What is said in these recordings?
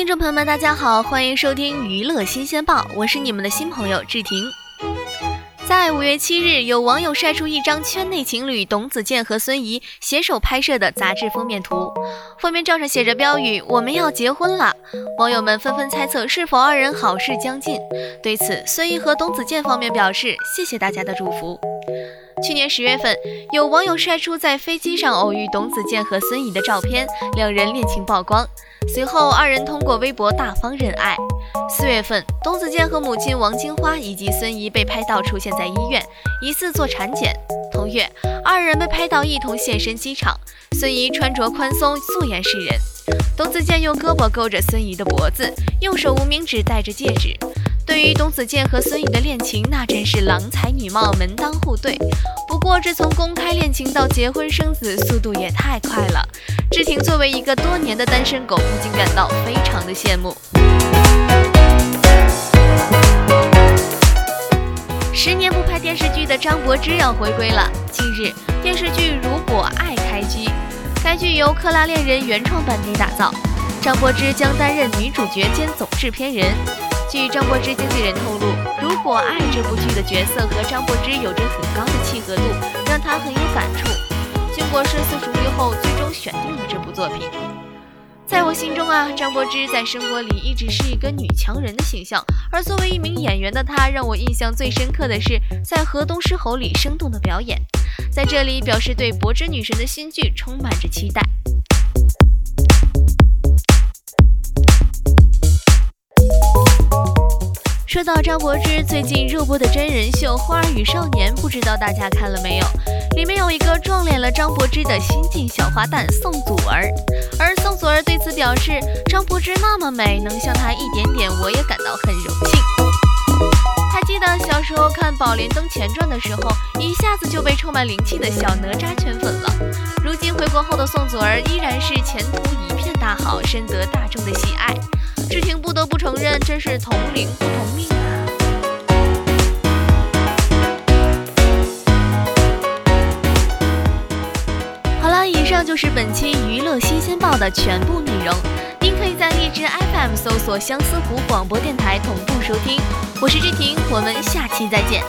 听众朋友们，大家好，欢迎收听娱乐新鲜报，我是你们的新朋友志婷。在五月七日，有网友晒出一张圈内情侣董子健和孙怡携手拍摄的杂志封面图，封面照上写着标语“我们要结婚了”，网友们纷纷猜测是否二人好事将近。对此，孙怡和董子健方面表示谢谢大家的祝福。去年十月份，有网友晒出在飞机上偶遇董子健和孙怡的照片，两人恋情曝光。随后，二人通过微博大方认爱。四月份，董子健和母亲王金花以及孙怡被拍到出现在医院，疑似做产检。同月，二人被拍到一同现身机场，孙怡穿着宽松，素颜示人。董子健用胳膊勾着孙怡的脖子，右手无名指戴着戒指。对于董子健和孙怡的恋情，那真是郎才女貌，门当户对。不过，这从公开恋情到结婚生子，速度也太快了。志婷作为一个多年的单身狗，不禁感到非常的羡慕。十年不拍电视剧的张柏芝要回归了。近日，电视剧《如果爱》开机，该剧由克拉恋人原创班底打造，张柏芝将担任女主角兼总制片人。据张柏芝经纪人透露，《如果爱》这部剧的角色和张柏芝有着很高的契合度，让她很有感触。经过深思熟虑后，最终选定了这部作品。在我心中啊，张柏芝在生活里一直是一个女强人的形象，而作为一名演员的她，让我印象最深刻的是在《河东狮吼》里生动的表演。在这里，表示对柏芝女神的新剧充满着期待。说到张柏芝最近热播的真人秀《花儿与少年》，不知道大家看了没有？里面有一个撞脸了张柏芝的新晋小花旦宋祖儿，而宋祖儿对此表示：“张柏芝那么美，能像她一点点，我也感到很荣幸。”还记得小时候看《宝莲灯前传》的时候，一下子就被充满灵气的小哪吒圈粉了。如今回国后的宋祖儿依然是前途一片大好，深得大众的喜爱。志婷不得不承认，真是同龄不同命啊！好了，以上就是本期娱乐新鲜报的全部内容。您可以在荔枝 FM 搜索相思湖广播电台同步收听。我是志婷，我们下期再见。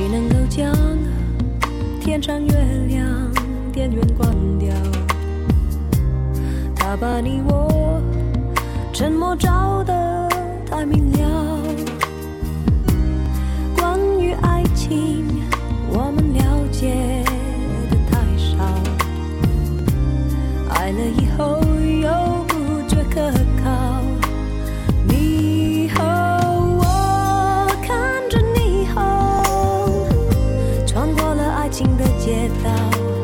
谁能够将天上月亮，电源关掉，他把你我沉默照得太明了。关于爱情，到.